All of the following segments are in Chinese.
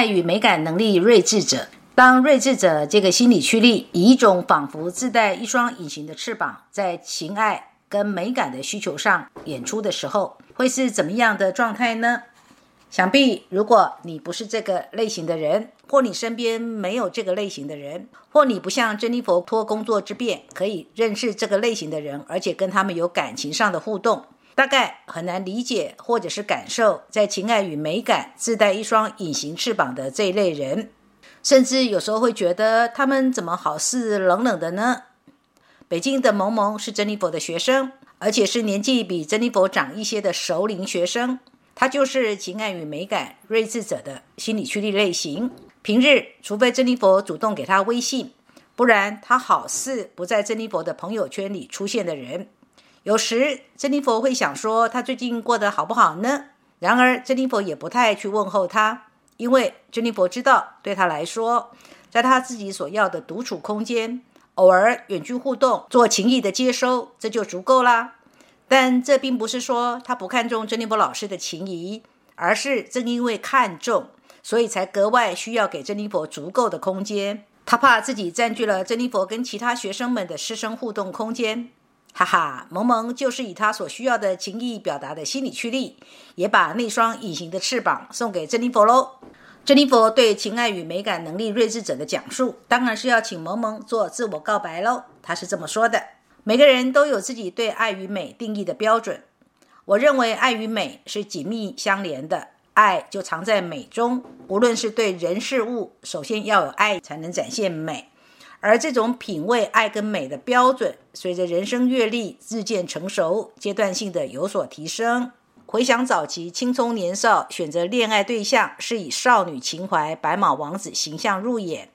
爱与美感能力睿智者。当睿智者这个心理驱力以一种仿佛自带一双隐形的翅膀，在情爱跟美感的需求上演出的时候，会是怎么样的状态呢？想必，如果你不是这个类型的人，或你身边没有这个类型的人，或你不像珍妮佛托工作之便可以认识这个类型的人，而且跟他们有感情上的互动，大概很难理解或者是感受在情感与美感自带一双隐形翅膀的这一类人，甚至有时候会觉得他们怎么好似冷冷的呢？北京的萌萌是珍妮佛的学生，而且是年纪比珍妮佛长一些的熟龄学生。他就是情感与美感睿智者的心理驱力类型。平日，除非珍妮佛主动给他微信，不然他好似不在珍妮佛的朋友圈里出现的人。有时，珍妮佛会想说他最近过得好不好呢？然而，珍妮佛也不太去问候他，因为珍妮佛知道，对他来说，在他自己所要的独处空间，偶尔远距互动，做情谊的接收，这就足够啦。但这并不是说他不看重珍妮佛老师的情谊，而是正因为看重，所以才格外需要给珍妮佛足够的空间。他怕自己占据了珍妮佛跟其他学生们的师生互动空间。哈哈，萌萌就是以他所需要的情意表达的心理驱力，也把那双隐形的翅膀送给珍妮佛喽。珍妮佛对情爱与美感能力睿智者的讲述，当然是要请萌萌做自我告白喽。他是这么说的。每个人都有自己对爱与美定义的标准。我认为爱与美是紧密相连的，爱就藏在美中。无论是对人事物，首先要有爱才能展现美。而这种品味爱跟美的标准，随着人生阅历日渐成熟，阶段性的有所提升。回想早期青葱年少，选择恋爱对象是以少女情怀、白马王子形象入眼。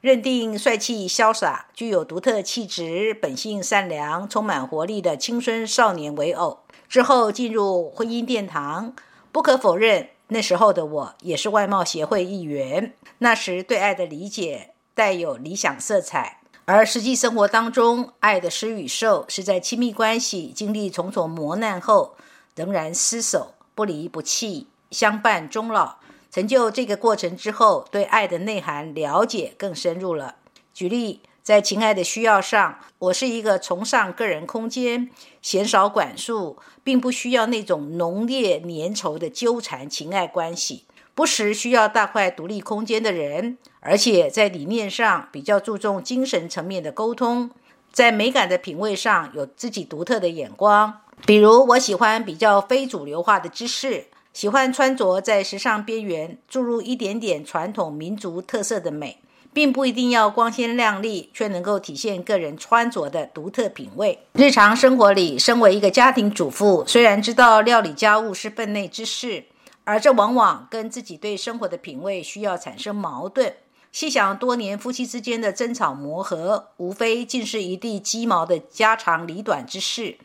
认定帅气潇洒、具有独特气质、本性善良、充满活力的青春少年为偶，之后进入婚姻殿堂。不可否认，那时候的我也是外貌协会一员。那时对爱的理解带有理想色彩，而实际生活当中，爱的施与受是在亲密关系经历重重磨难后，仍然厮守不离不弃，相伴终老。成就这个过程之后，对爱的内涵了解更深入了。举例，在情爱的需要上，我是一个崇尚个人空间、鲜少管束，并不需要那种浓烈粘稠的纠缠情爱关系，不时需要大块独立空间的人。而且在理念上比较注重精神层面的沟通，在美感的品味上有自己独特的眼光。比如，我喜欢比较非主流化的知识。喜欢穿着在时尚边缘注入一点点传统民族特色的美，并不一定要光鲜亮丽，却能够体现个人穿着的独特品味。日常生活里，身为一个家庭主妇，虽然知道料理家务是分内之事，而这往往跟自己对生活的品味需要产生矛盾。细想多年夫妻之间的争吵磨合，无非尽是一地鸡毛的家长里短之事。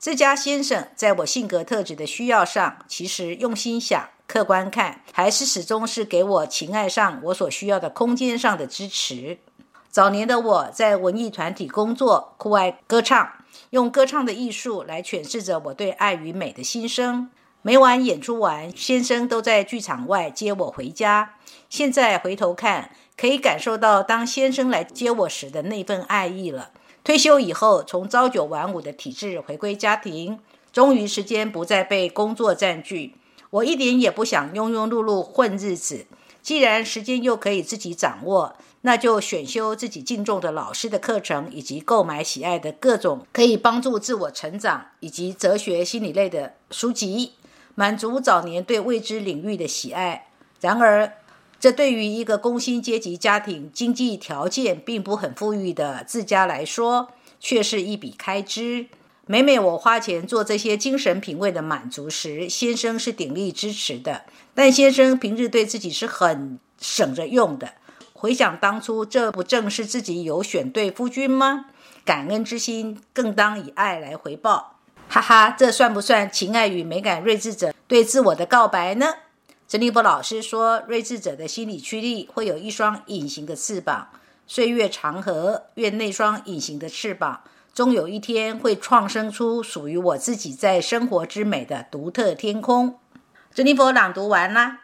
这家先生在我性格特质的需要上，其实用心想、客观看，还是始终是给我情爱上我所需要的空间上的支持。早年的我在文艺团体工作，酷爱歌唱，用歌唱的艺术来诠释着我对爱与美的心声。每晚演出完，先生都在剧场外接我回家。现在回头看，可以感受到当先生来接我时的那份爱意了。退休以后，从朝九晚五的体制回归家庭，终于时间不再被工作占据。我一点也不想庸庸碌碌混日子。既然时间又可以自己掌握，那就选修自己敬重的老师的课程，以及购买喜爱的各种可以帮助自我成长以及哲学心理类的书籍，满足早年对未知领域的喜爱。然而，这对于一个工薪阶级家庭、经济条件并不很富裕的自家来说，却是一笔开支。每每我花钱做这些精神品味的满足时，先生是鼎力支持的。但先生平日对自己是很省着用的。回想当初，这不正是自己有选对夫君吗？感恩之心更当以爱来回报。哈哈，这算不算情爱与美感睿智者对自我的告白呢？珍妮佛老师说：“睿智者的心理驱力会有一双隐形的翅膀，岁月长河，愿那双隐形的翅膀终有一天会创生出属于我自己在生活之美的独特天空。”珍妮佛朗读完啦。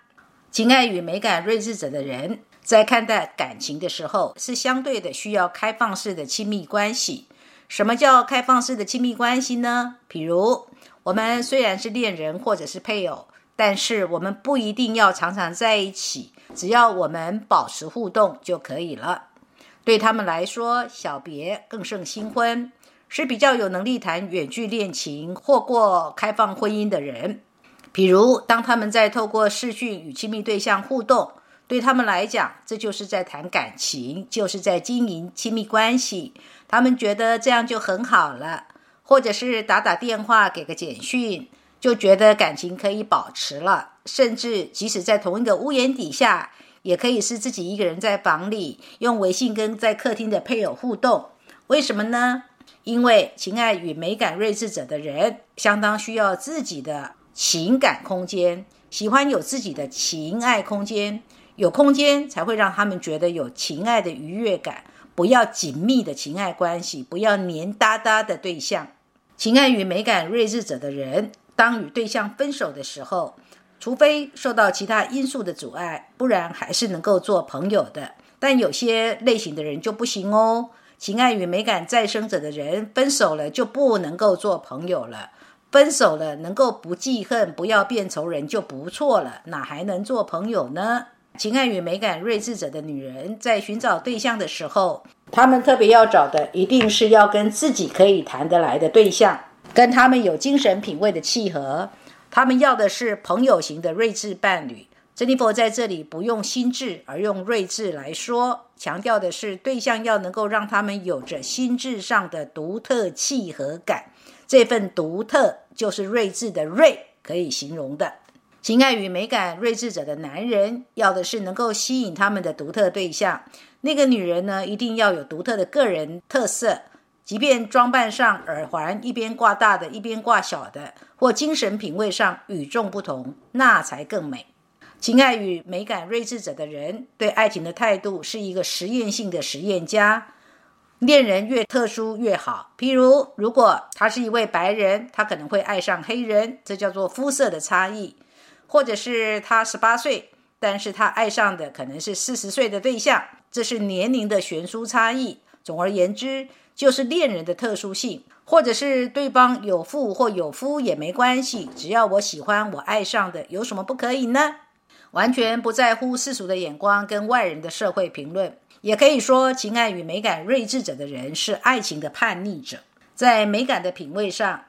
情爱与美感睿智者的人，在看待感情的时候，是相对的需要开放式的亲密关系。什么叫开放式的亲密关系呢？比如，我们虽然是恋人或者是配偶，但是我们不一定要常常在一起，只要我们保持互动就可以了。对他们来说，小别更胜新婚，是比较有能力谈远距恋情或过开放婚姻的人。比如，当他们在透过视讯与亲密对象互动，对他们来讲，这就是在谈感情，就是在经营亲密关系。他们觉得这样就很好了，或者是打打电话、给个简讯，就觉得感情可以保持了。甚至即使在同一个屋檐底下，也可以是自己一个人在房里用微信跟在客厅的配偶互动。为什么呢？因为情爱与美感睿智者的人，相当需要自己的。情感空间，喜欢有自己的情爱空间，有空间才会让他们觉得有情爱的愉悦感。不要紧密的情爱关系，不要黏哒哒的对象。情爱与美感睿智者的人，当与对象分手的时候，除非受到其他因素的阻碍，不然还是能够做朋友的。但有些类型的人就不行哦。情爱与美感再生者的人分手了，就不能够做朋友了。分手了，能够不记恨，不要变仇人就不错了，哪还能做朋友呢？情爱与美感睿智者的女人在寻找对象的时候，她们特别要找的一定是要跟自己可以谈得来的对象，跟他们有精神品味的契合。他们要的是朋友型的睿智伴侣。珍妮佛在这里不用心智，而用睿智来说，强调的是对象要能够让他们有着心智上的独特契合感。这份独特就是睿智的睿可以形容的。情爱与美感睿智者的男人要的是能够吸引他们的独特对象。那个女人呢，一定要有独特的个人特色，即便装扮上耳环一边挂大的，一边挂小的，或精神品味上与众不同，那才更美。情爱与美感睿智者的人对爱情的态度是一个实验性的实验家。恋人越特殊越好。譬如，如果他是一位白人，他可能会爱上黑人，这叫做肤色的差异；或者是他十八岁，但是他爱上的可能是四十岁的对象，这是年龄的悬殊差异。总而言之，就是恋人的特殊性，或者是对方有妇或有夫也没关系，只要我喜欢，我爱上的，有什么不可以呢？完全不在乎世俗的眼光跟外人的社会评论。也可以说，情爱与美感睿智者的人是爱情的叛逆者。在美感的品味上，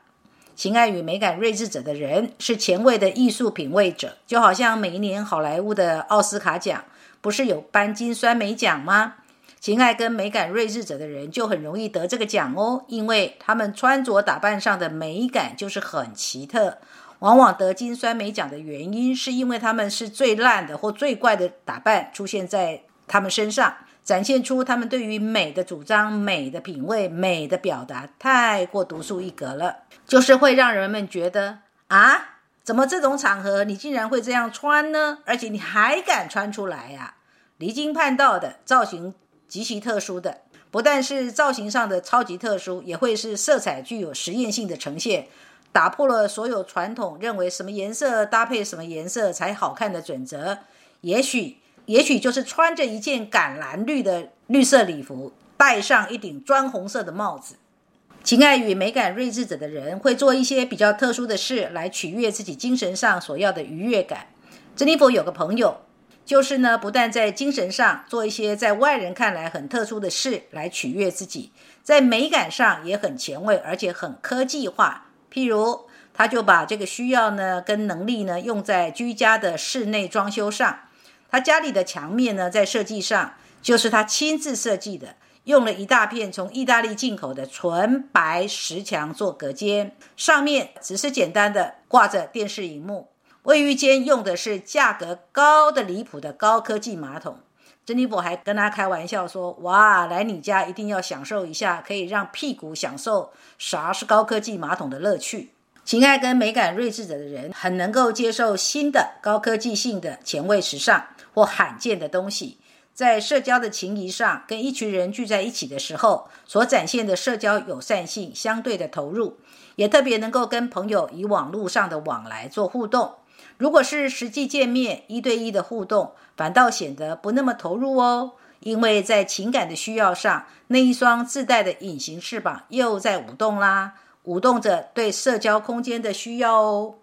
情爱与美感睿智者的人是前卫的艺术品味者。就好像每一年好莱坞的奥斯卡奖不是有颁金酸梅奖吗？情爱跟美感睿智者的人就很容易得这个奖哦，因为他们穿着打扮上的美感就是很奇特。往往得金酸梅奖的原因，是因为他们是最烂的或最怪的打扮出现在他们身上。展现出他们对于美的主张、美的品味、美的表达太过独树一格了，就是会让人们觉得啊，怎么这种场合你竟然会这样穿呢？而且你还敢穿出来呀？离经叛道的造型极其特殊的，不但是造型上的超级特殊，也会是色彩具有实验性的呈现，打破了所有传统认为什么颜色搭配什么颜色才好看的准则。也许。也许就是穿着一件橄榄绿的绿色礼服，戴上一顶砖红色的帽子。情爱与美感睿智者的人会做一些比较特殊的事来取悦自己精神上所要的愉悦感。珍妮佛有个朋友，就是呢，不但在精神上做一些在外人看来很特殊的事来取悦自己，在美感上也很前卫，而且很科技化。譬如，他就把这个需要呢跟能力呢用在居家的室内装修上。他家里的墙面呢，在设计上就是他亲自设计的，用了一大片从意大利进口的纯白石墙做隔间，上面只是简单的挂着电视荧幕。卫浴间用的是价格高的离谱的高科技马桶。珍妮佛还跟他开玩笑说：“哇，来你家一定要享受一下，可以让屁股享受啥是高科技马桶的乐趣。”情爱跟美感睿智者的人很能够接受新的高科技性的前卫时尚或罕见的东西。在社交的情谊上跟一群人聚在一起的时候所展现的社交友善性相对的投入也特别能够跟朋友以网络上的往来做互动。如果是实际见面一对一的互动反倒显得不那么投入哦。因为在情感的需要上那一双自带的隐形翅膀又在舞动啦舞动着对社交空间的需要哦。